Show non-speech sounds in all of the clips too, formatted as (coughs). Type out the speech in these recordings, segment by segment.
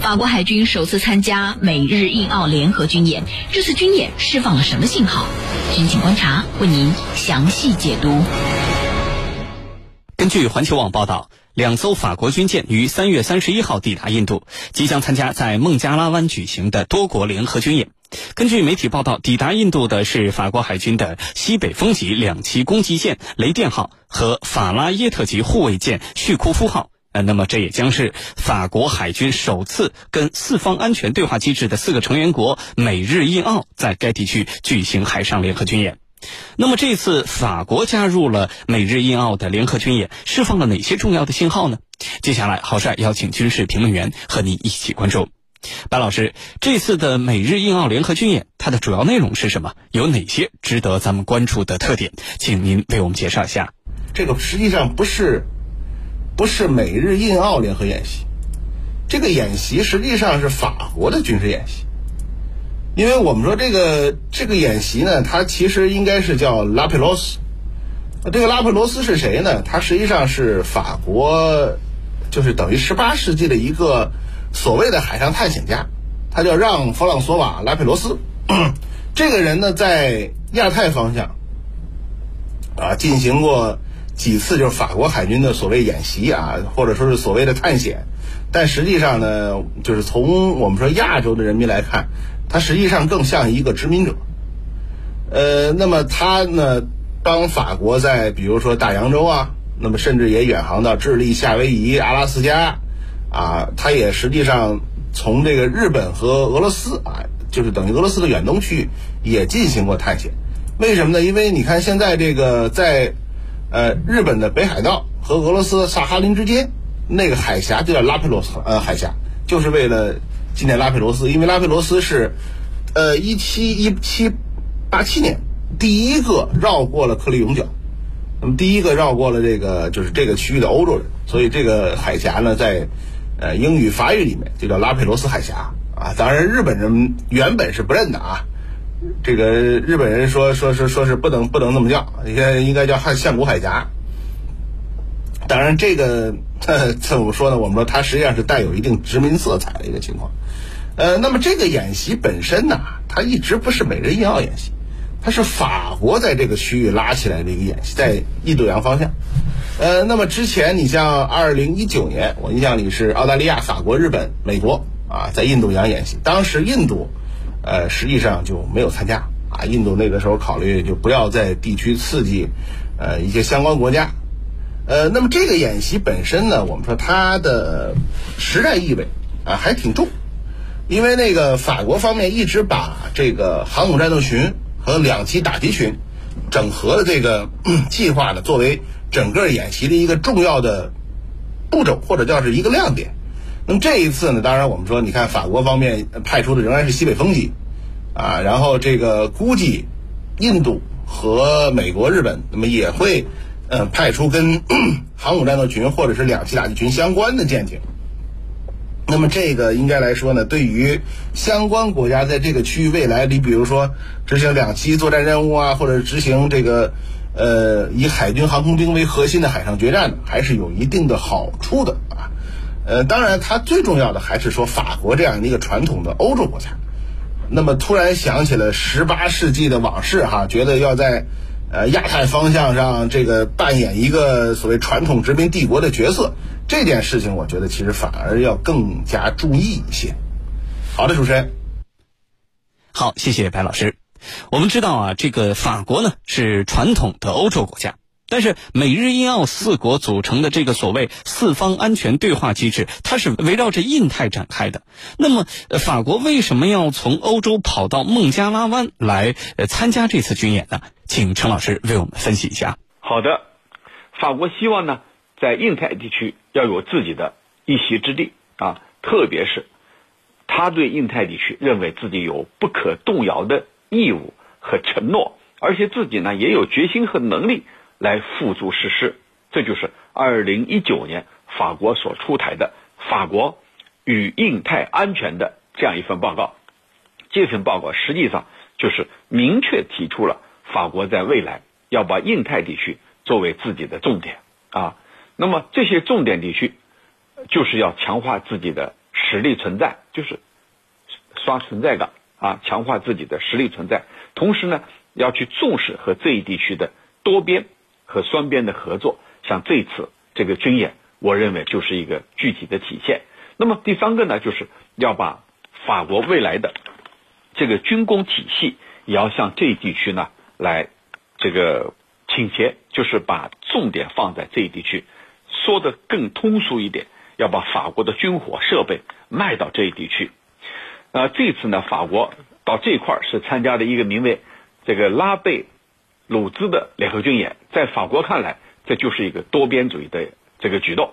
法国海军首次参加美日印澳联合军演，这次军演释放了什么信号？军情观察为您详细解读。根据环球网报道，两艘法国军舰于三月三十一号抵达印度，即将参加在孟加拉湾举行的多国联合军演。根据媒体报道，抵达印度的是法国海军的西北风级两栖攻击舰“雷电号”和法拉耶特级护卫舰“叙库夫号”。呃，那么这也将是法国海军首次跟四方安全对话机制的四个成员国美日印澳在该地区举行海上联合军演。那么这次法国加入了美日印澳的联合军演，释放了哪些重要的信号呢？接下来，郝帅邀请军事评论员和您一起关注。白老师，这次的美日印澳联合军演，它的主要内容是什么？有哪些值得咱们关注的特点？请您为我们介绍一下。这个实际上不是。不是美日印澳联合演习，这个演习实际上是法国的军事演习，因为我们说这个这个演习呢，它其实应该是叫拉佩罗斯。这个拉佩罗斯是谁呢？他实际上是法国，就是等于十八世纪的一个所谓的海上探险家，他叫让·弗朗索瓦·拉佩罗斯。(coughs) 这个人呢，在亚太方向啊进行过。几次就是法国海军的所谓演习啊，或者说是所谓的探险，但实际上呢，就是从我们说亚洲的人民来看，他实际上更像一个殖民者。呃，那么他呢，帮法国在比如说大洋洲啊，那么甚至也远航到智利、夏威夷、阿拉斯加，啊，他也实际上从这个日本和俄罗斯啊，就是等于俄罗斯的远东区域也进行过探险。为什么呢？因为你看现在这个在。呃，日本的北海道和俄罗斯萨哈林之间那个海峡就叫拉佩罗斯呃海峡，就是为了纪念拉佩罗斯，因为拉佩罗斯是呃一七一七八七年第一个绕过了克里永角，那么第一个绕过了这个就是这个区域的欧洲人，所以这个海峡呢在呃英语法语里面就叫拉佩罗斯海峡啊。当然日本人原本是不认的啊。这个日本人说说是说是不能不能那么叫，应该应该叫汉相古海峡。当然，(laughs) 这个怎么说呢？我们说它实际上是带有一定殖民色彩的一个情况。呃，那么这个演习本身呢，它一直不是美日印澳演习，它是法国在这个区域拉起来的一个演习，在印度洋方向。呃，那么之前你像二零一九年，我印象里是澳大利亚、法国、日本、美国啊，在印度洋演习，当时印度。呃，实际上就没有参加啊。印度那个时候考虑就不要在地区刺激，呃，一些相关国家。呃，那么这个演习本身呢，我们说它的实战意味啊还挺重，因为那个法国方面一直把这个航母战斗群和两栖打击群整合的这个 (clears throat) 计划呢，作为整个演习的一个重要的步骤，或者叫是一个亮点。那么这一次呢，当然我们说，你看法国方面派出的仍然是西北风级，啊，然后这个估计印度和美国、日本，那么也会嗯派出跟 (coughs) 航母战斗群或者是两栖打击群相关的舰艇。那么这个应该来说呢，对于相关国家在这个区域未来，你比如说执行两栖作战任务啊，或者执行这个呃以海军航空兵为核心的海上决战，还是有一定的好处的啊。呃，当然，它最重要的还是说法国这样的一个传统的欧洲国家，那么突然想起了十八世纪的往事，哈，觉得要在呃亚太方向上这个扮演一个所谓传统殖民帝国的角色，这件事情，我觉得其实反而要更加注意一些。好的，主持人，好，谢谢白老师。我们知道啊，这个法国呢是传统的欧洲国家。但是美日印澳四国组成的这个所谓四方安全对话机制，它是围绕着印太展开的。那么，法国为什么要从欧洲跑到孟加拉湾来参加这次军演呢？请陈老师为我们分析一下。好的，法国希望呢，在印太地区要有自己的一席之地啊，特别是他对印太地区认为自己有不可动摇的义务和承诺，而且自己呢也有决心和能力。来付诸实施，这就是二零一九年法国所出台的《法国与印太安全》的这样一份报告。这份报告实际上就是明确提出了法国在未来要把印太地区作为自己的重点啊。那么这些重点地区就是要强化自己的实力存在，就是刷存在感啊，强化自己的实力存在。同时呢，要去重视和这一地区的多边和双边的合作。像这次这个军演，我认为就是一个具体的体现。那么第三个呢，就是要把法国未来的这个军工体系也要向这一地区呢来这个倾斜，就是把重点放在这一地区。说的更通俗一点，要把法国的军火设备卖到这一地区。呃，这次呢，法国到这块儿是参加的一个名为这个拉贝鲁兹的联合军演，在法国看来，这就是一个多边主义的这个举动。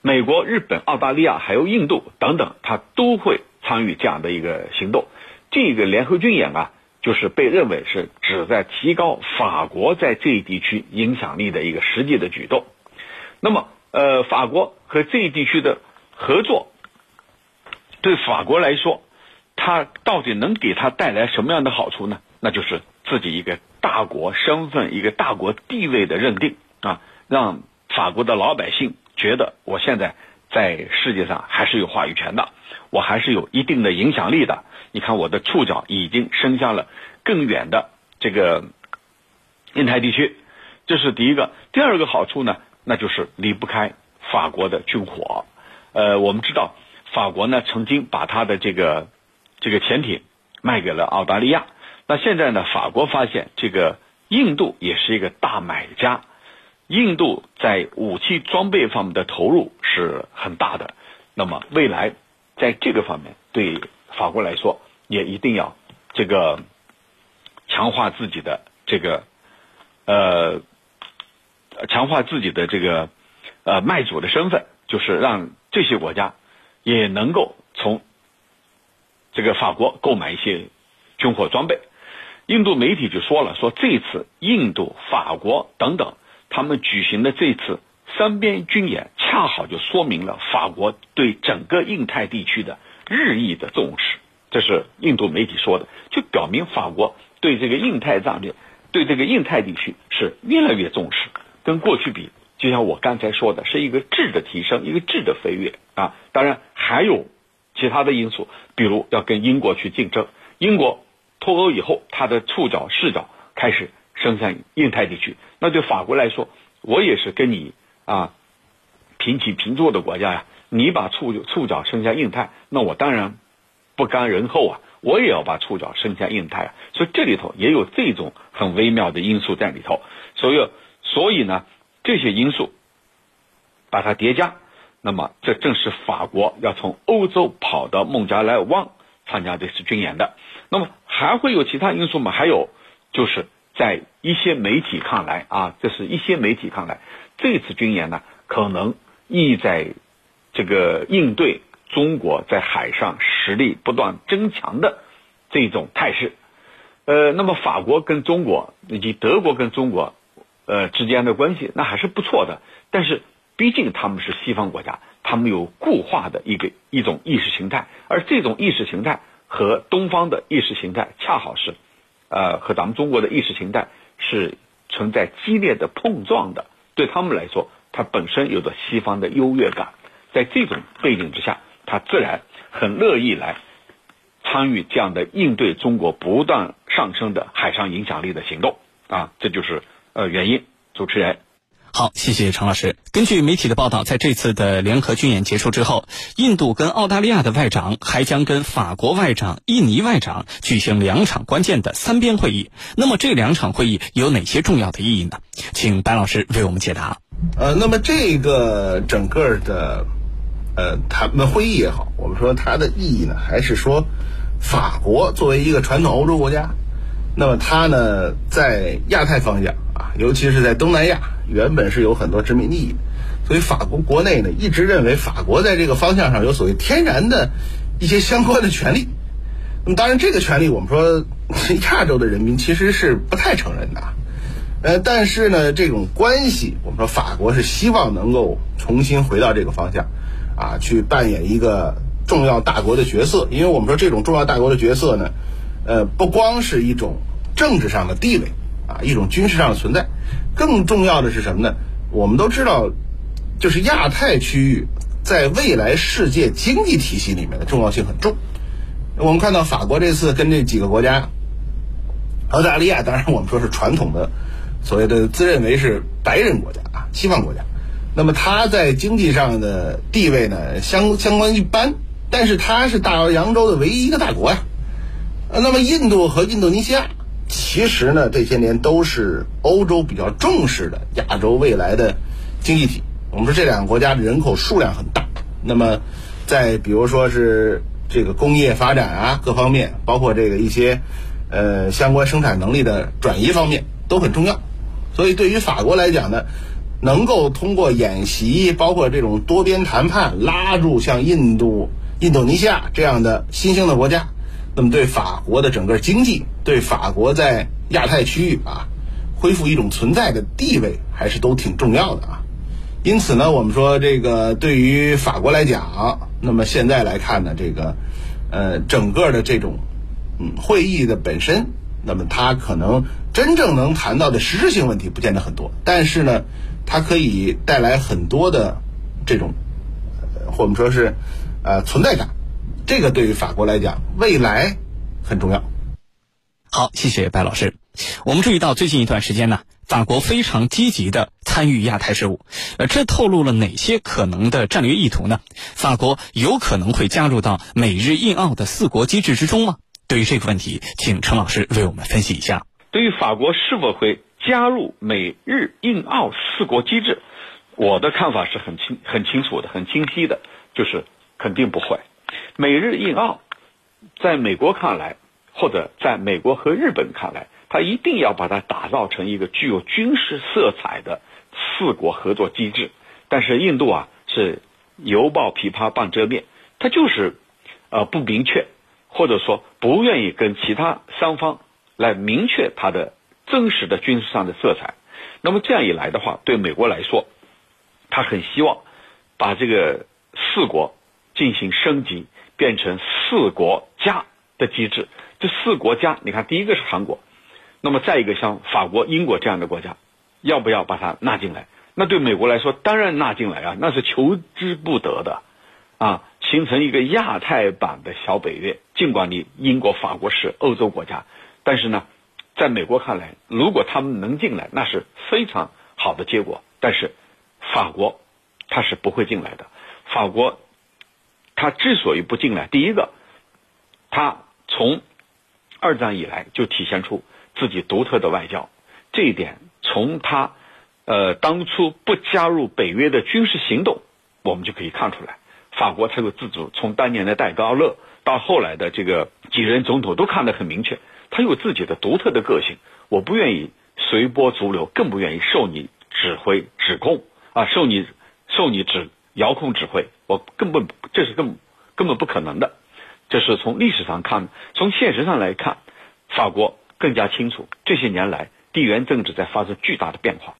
美国、日本、澳大利亚还有印度等等，他都会参与这样的一个行动。这个联合军演啊，就是被认为是旨在提高法国在这一地区影响力的一个实际的举动。那么，呃，法国和这一地区的合作，对法国来说，它到底能给它带来什么样的好处呢？那就是自己一个大国身份、一个大国地位的认定啊，让法国的老百姓觉得我现在在世界上还是有话语权的，我还是有一定的影响力的。你看，我的触角已经伸向了更远的这个印太地区，这是第一个。第二个好处呢？那就是离不开法国的军火，呃，我们知道法国呢曾经把它的这个这个潜艇卖给了澳大利亚，那现在呢法国发现这个印度也是一个大买家，印度在武器装备方面的投入是很大的，那么未来在这个方面对法国来说也一定要这个强化自己的这个呃。强化自己的这个呃卖主的身份，就是让这些国家也能够从这个法国购买一些军火装备。印度媒体就说了，说这次印度、法国等等他们举行的这次三边军演，恰好就说明了法国对整个印太地区的日益的重视。这是印度媒体说的，就表明法国对这个印太战略、对这个印太地区是越来越重视。跟过去比，就像我刚才说的，是一个质的提升，一个质的飞跃啊！当然还有其他的因素，比如要跟英国去竞争。英国脱欧以后，它的触角视角开始伸向印太地区。那对法国来说，我也是跟你啊平起平坐的国家呀。你把触触角伸向印太，那我当然不甘人后啊，我也要把触角伸向印太啊。所以这里头也有这种很微妙的因素在里头。所以。所以呢，这些因素把它叠加，那么这正是法国要从欧洲跑到孟加拉湾参加这次军演的。那么还会有其他因素吗？还有就是在一些媒体看来啊，这是一些媒体看来，这次军演呢，可能意在这个应对中国在海上实力不断增强的这种态势。呃，那么法国跟中国以及德国跟中国。呃，之间的关系那还是不错的，但是毕竟他们是西方国家，他们有固化的一个一种意识形态，而这种意识形态和东方的意识形态恰好是，呃，和咱们中国的意识形态是存在激烈的碰撞的。对他们来说，它本身有着西方的优越感，在这种背景之下，他自然很乐意来参与这样的应对中国不断上升的海上影响力的行动啊，这就是。呃，原因，主持人，好，谢谢常老师。根据媒体的报道，在这次的联合军演结束之后，印度跟澳大利亚的外长还将跟法国外长、印尼外长举行两场关键的三边会议。那么这两场会议有哪些重要的意义呢？请白老师为我们解答。呃，那么这个整个的呃他们会议也好，我们说它的意义呢，还是说法国作为一个传统欧洲国家。那么它呢，在亚太方向啊，尤其是在东南亚，原本是有很多殖民地，所以法国国内呢一直认为法国在这个方向上有所谓天然的一些相关的权利。那么当然，这个权利我们说 (laughs) 亚洲的人民其实是不太承认的，呃，但是呢，这种关系，我们说法国是希望能够重新回到这个方向，啊，去扮演一个重要大国的角色，因为我们说这种重要大国的角色呢，呃，不光是一种。政治上的地位啊，一种军事上的存在，更重要的是什么呢？我们都知道，就是亚太区域在未来世界经济体系里面的重要性很重。我们看到法国这次跟这几个国家，澳大利亚当然我们说是传统的所谓的自认为是白人国家啊，西方国家。那么它在经济上的地位呢，相相关一般，但是它是大洋洲的唯一一个大国呀。那么印度和印度尼西亚，其实呢这些年都是欧洲比较重视的亚洲未来的经济体。我们说这两个国家的人口数量很大，那么在比如说是这个工业发展啊各方面，包括这个一些呃相关生产能力的转移方面都很重要。所以对于法国来讲呢。能够通过演习，包括这种多边谈判，拉住像印度、印度尼西亚这样的新兴的国家，那么对法国的整个经济，对法国在亚太区域啊，恢复一种存在的地位，还是都挺重要的啊。因此呢，我们说这个对于法国来讲，那么现在来看呢，这个呃整个的这种嗯会议的本身，那么它可能真正能谈到的实质性问题不见得很多，但是呢。它可以带来很多的这种，或者说是呃存在感，这个对于法国来讲，未来很重要。好，谢谢白老师。我们注意到最近一段时间呢，法国非常积极的参与亚太事务，呃，这透露了哪些可能的战略意图呢？法国有可能会加入到美日印澳的四国机制之中吗？对于这个问题，请陈老师为我们分析一下。对于法国是否会？加入美日印澳四国机制，我的看法是很清很清楚的、很清晰的，就是肯定不会。美日印澳，在美国看来，或者在美国和日本看来，他一定要把它打造成一个具有军事色彩的四国合作机制。但是印度啊，是犹抱琵琶半遮面，他就是呃不明确，或者说不愿意跟其他三方来明确他的。真实的军事上的色彩，那么这样一来的话，对美国来说，他很希望把这个四国进行升级，变成四国家的机制。这四国家，你看，第一个是韩国，那么再一个像法国、英国这样的国家，要不要把它纳进来？那对美国来说，当然纳进来啊，那是求之不得的啊，形成一个亚太版的小北约。尽管你英国、法国是欧洲国家，但是呢。在美国看来，如果他们能进来，那是非常好的结果。但是，法国他是不会进来的。法国他之所以不进来，第一个，他从二战以来就体现出自己独特的外交，这一点从他呃当初不加入北约的军事行动，我们就可以看出来，法国才有自主。从当年的戴高乐到后来的这个几任总统，都看得很明确。他有自己的独特的个性，我不愿意随波逐流，更不愿意受你指挥指控啊，受你受你指遥控指挥，我根本这是根根本不可能的。这是从历史上看，从现实上来看，法国更加清楚这些年来地缘政治在发生巨大的变化。